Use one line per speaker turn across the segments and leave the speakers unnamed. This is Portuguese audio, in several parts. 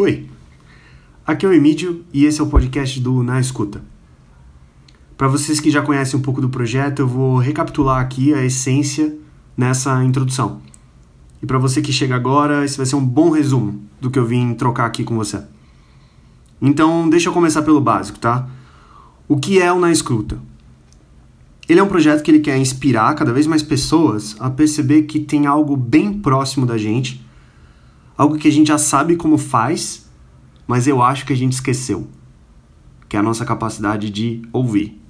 Oi, aqui é o Emílio e esse é o podcast do Na Escuta. Para vocês que já conhecem um pouco do projeto, eu vou recapitular aqui a essência nessa introdução. E para você que chega agora, esse vai ser um bom resumo do que eu vim trocar aqui com você. Então, deixa eu começar pelo básico, tá? O que é o Na Escuta? Ele é um projeto que ele quer inspirar cada vez mais pessoas a perceber que tem algo bem próximo da gente algo que a gente já sabe como faz, mas eu acho que a gente esqueceu, que é a nossa capacidade de ouvir.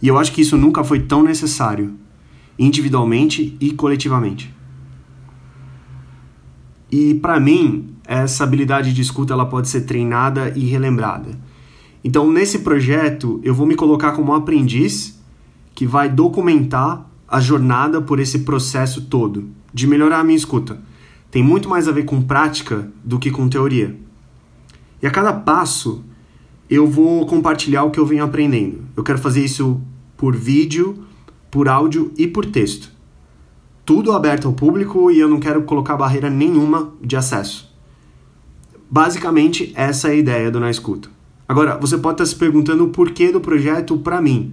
E eu acho que isso nunca foi tão necessário, individualmente e coletivamente. E para mim, essa habilidade de escuta ela pode ser treinada e relembrada. Então, nesse projeto, eu vou me colocar como um aprendiz que vai documentar a jornada por esse processo todo de melhorar a minha escuta tem muito mais a ver com prática do que com teoria. E a cada passo eu vou compartilhar o que eu venho aprendendo. Eu quero fazer isso por vídeo, por áudio e por texto. Tudo aberto ao público e eu não quero colocar barreira nenhuma de acesso. Basicamente, essa é a ideia do Na Escuta. Agora, você pode estar se perguntando o porquê do projeto para mim.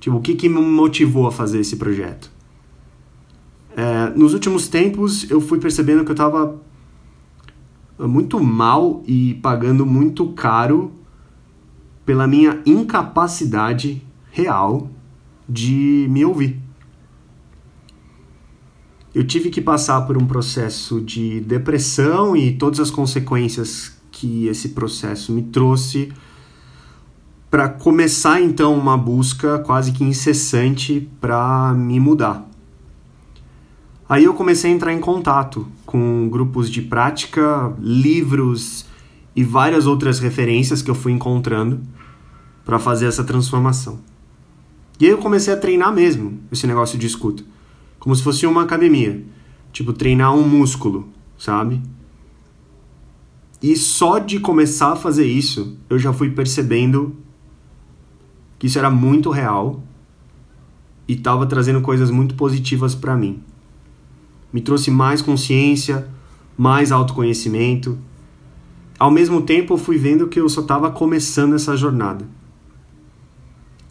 Tipo, o que, que me motivou a fazer esse projeto? É, nos últimos tempos eu fui percebendo que eu estava muito mal e pagando muito caro pela minha incapacidade real de me ouvir. Eu tive que passar por um processo de depressão e todas as consequências que esse processo me trouxe para começar então uma busca quase que incessante para me mudar. Aí eu comecei a entrar em contato com grupos de prática, livros e várias outras referências que eu fui encontrando para fazer essa transformação. E aí eu comecei a treinar mesmo esse negócio de escuta, como se fosse uma academia, tipo treinar um músculo, sabe? E só de começar a fazer isso, eu já fui percebendo que isso era muito real e estava trazendo coisas muito positivas para mim me trouxe mais consciência, mais autoconhecimento. Ao mesmo tempo, eu fui vendo que eu só estava começando essa jornada.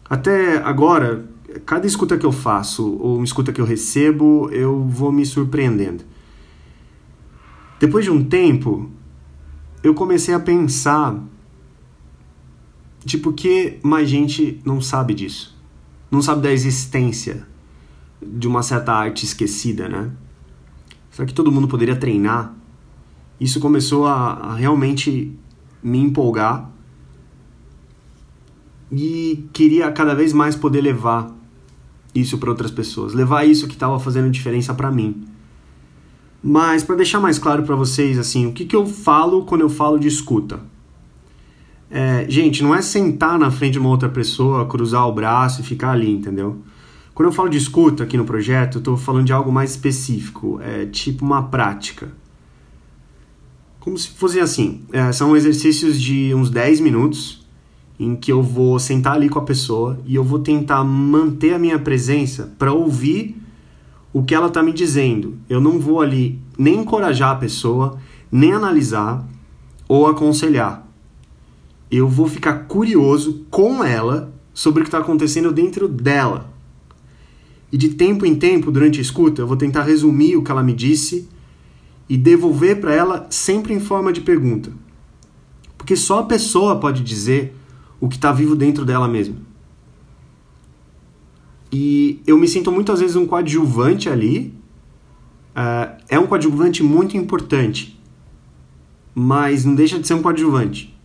Até agora, cada escuta que eu faço ou uma escuta que eu recebo, eu vou me surpreendendo. Depois de um tempo, eu comecei a pensar de por que mais gente não sabe disso. Não sabe da existência de uma certa arte esquecida, né? Será que todo mundo poderia treinar? Isso começou a, a realmente me empolgar e queria cada vez mais poder levar isso para outras pessoas, levar isso que estava fazendo diferença para mim. Mas para deixar mais claro para vocês, assim, o que, que eu falo quando eu falo de escuta? É, gente, não é sentar na frente de uma outra pessoa, cruzar o braço e ficar ali, entendeu? Quando eu falo de escuta aqui no projeto, estou falando de algo mais específico, é tipo uma prática. Como se fosse assim, é, são exercícios de uns 10 minutos em que eu vou sentar ali com a pessoa e eu vou tentar manter a minha presença para ouvir o que ela está me dizendo. Eu não vou ali nem encorajar a pessoa, nem analisar ou aconselhar. Eu vou ficar curioso com ela sobre o que está acontecendo dentro dela. E de tempo em tempo, durante a escuta, eu vou tentar resumir o que ela me disse e devolver para ela sempre em forma de pergunta. Porque só a pessoa pode dizer o que está vivo dentro dela mesma. E eu me sinto muitas vezes um coadjuvante ali. Uh, é um coadjuvante muito importante, mas não deixa de ser um coadjuvante.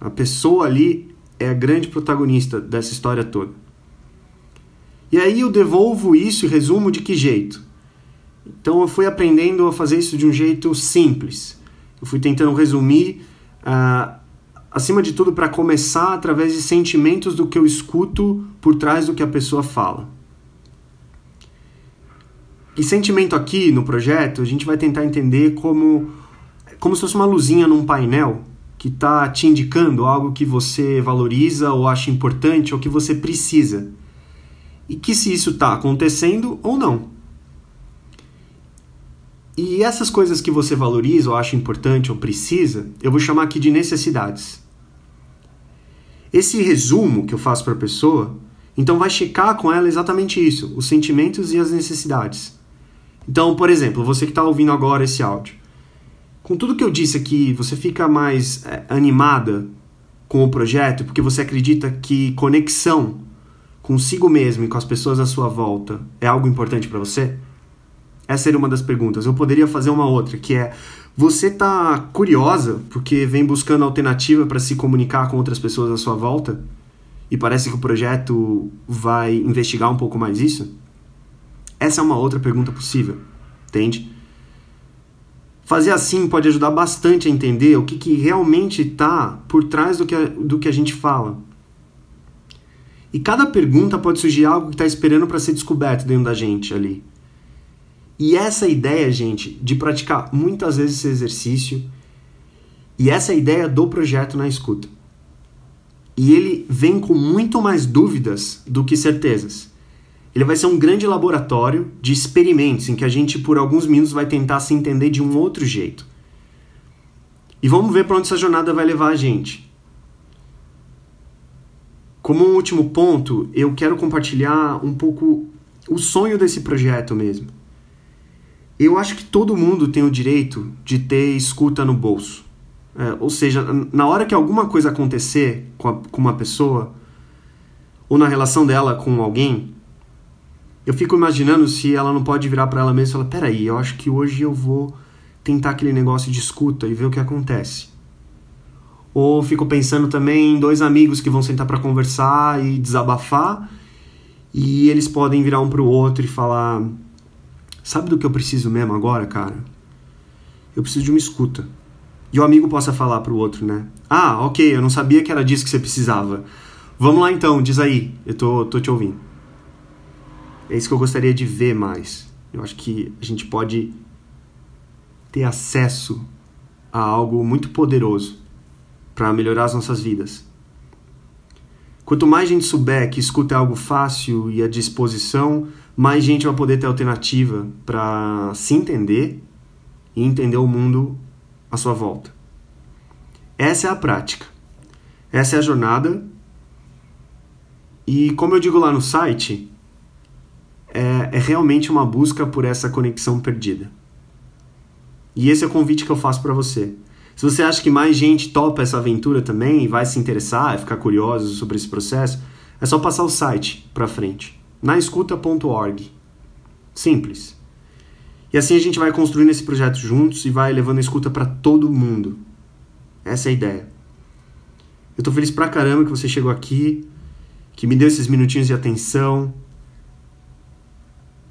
A pessoa ali é a grande protagonista dessa história toda. E aí eu devolvo isso e resumo de que jeito? Então eu fui aprendendo a fazer isso de um jeito simples. Eu fui tentando resumir, uh, acima de tudo, para começar através de sentimentos do que eu escuto por trás do que a pessoa fala. E sentimento aqui no projeto, a gente vai tentar entender como, como se fosse uma luzinha num painel que está te indicando algo que você valoriza ou acha importante ou que você precisa e que se isso está acontecendo ou não. E essas coisas que você valoriza, ou acha importante, ou precisa, eu vou chamar aqui de necessidades. Esse resumo que eu faço para a pessoa, então vai checar com ela exatamente isso, os sentimentos e as necessidades. Então, por exemplo, você que está ouvindo agora esse áudio, com tudo que eu disse aqui, você fica mais é, animada com o projeto porque você acredita que conexão consigo mesmo e com as pessoas à sua volta é algo importante para você? Essa seria uma das perguntas. Eu poderia fazer uma outra, que é: você está curiosa porque vem buscando alternativa para se comunicar com outras pessoas à sua volta? E parece que o projeto vai investigar um pouco mais isso? Essa é uma outra pergunta possível, entende? Fazer assim pode ajudar bastante a entender o que, que realmente está por trás do que, a, do que a gente fala. E cada pergunta pode surgir algo que está esperando para ser descoberto dentro da gente ali. E essa ideia, gente, de praticar muitas vezes esse exercício, e essa ideia do projeto na escuta. E ele vem com muito mais dúvidas do que certezas. Ele vai ser um grande laboratório de experimentos em que a gente, por alguns minutos, vai tentar se entender de um outro jeito. E vamos ver para onde essa jornada vai levar a gente. Como um último ponto, eu quero compartilhar um pouco o sonho desse projeto mesmo eu acho que todo mundo tem o direito de ter escuta no bolso. É, ou seja, na hora que alguma coisa acontecer com, a, com uma pessoa, ou na relação dela com alguém, eu fico imaginando se ela não pode virar para ela mesma e falar: peraí, eu acho que hoje eu vou tentar aquele negócio de escuta e ver o que acontece. Ou fico pensando também em dois amigos que vão sentar para conversar e desabafar, e eles podem virar um para o outro e falar: Sabe do que eu preciso mesmo agora, cara? Eu preciso de uma escuta. E o amigo possa falar pro outro, né? Ah, ok, eu não sabia que era disso que você precisava. Vamos lá então, diz aí, eu tô, tô te ouvindo. É isso que eu gostaria de ver mais. Eu acho que a gente pode ter acesso a algo muito poderoso para melhorar as nossas vidas. Quanto mais gente souber que escuta é algo fácil e à disposição, mais gente vai poder ter alternativa para se entender e entender o mundo à sua volta. Essa é a prática. Essa é a jornada. E como eu digo lá no site, é, é realmente uma busca por essa conexão perdida. E esse é o convite que eu faço para você. Se você acha que mais gente topa essa aventura também, vai se interessar, ficar curioso sobre esse processo, é só passar o site para frente naescuta.org. Simples. E assim a gente vai construindo esse projeto juntos e vai levando a escuta para todo mundo. Essa é a ideia. Eu tô feliz pra caramba que você chegou aqui, que me deu esses minutinhos de atenção.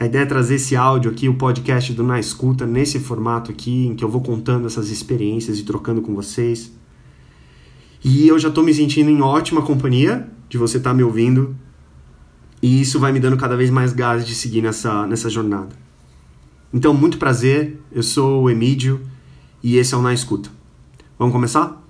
A ideia é trazer esse áudio aqui, o podcast do Na Escuta, nesse formato aqui, em que eu vou contando essas experiências e trocando com vocês. E eu já tô me sentindo em ótima companhia de você estar tá me ouvindo. E isso vai me dando cada vez mais gás de seguir nessa, nessa jornada. Então, muito prazer, eu sou o Emídio e esse é o Na Escuta. Vamos começar?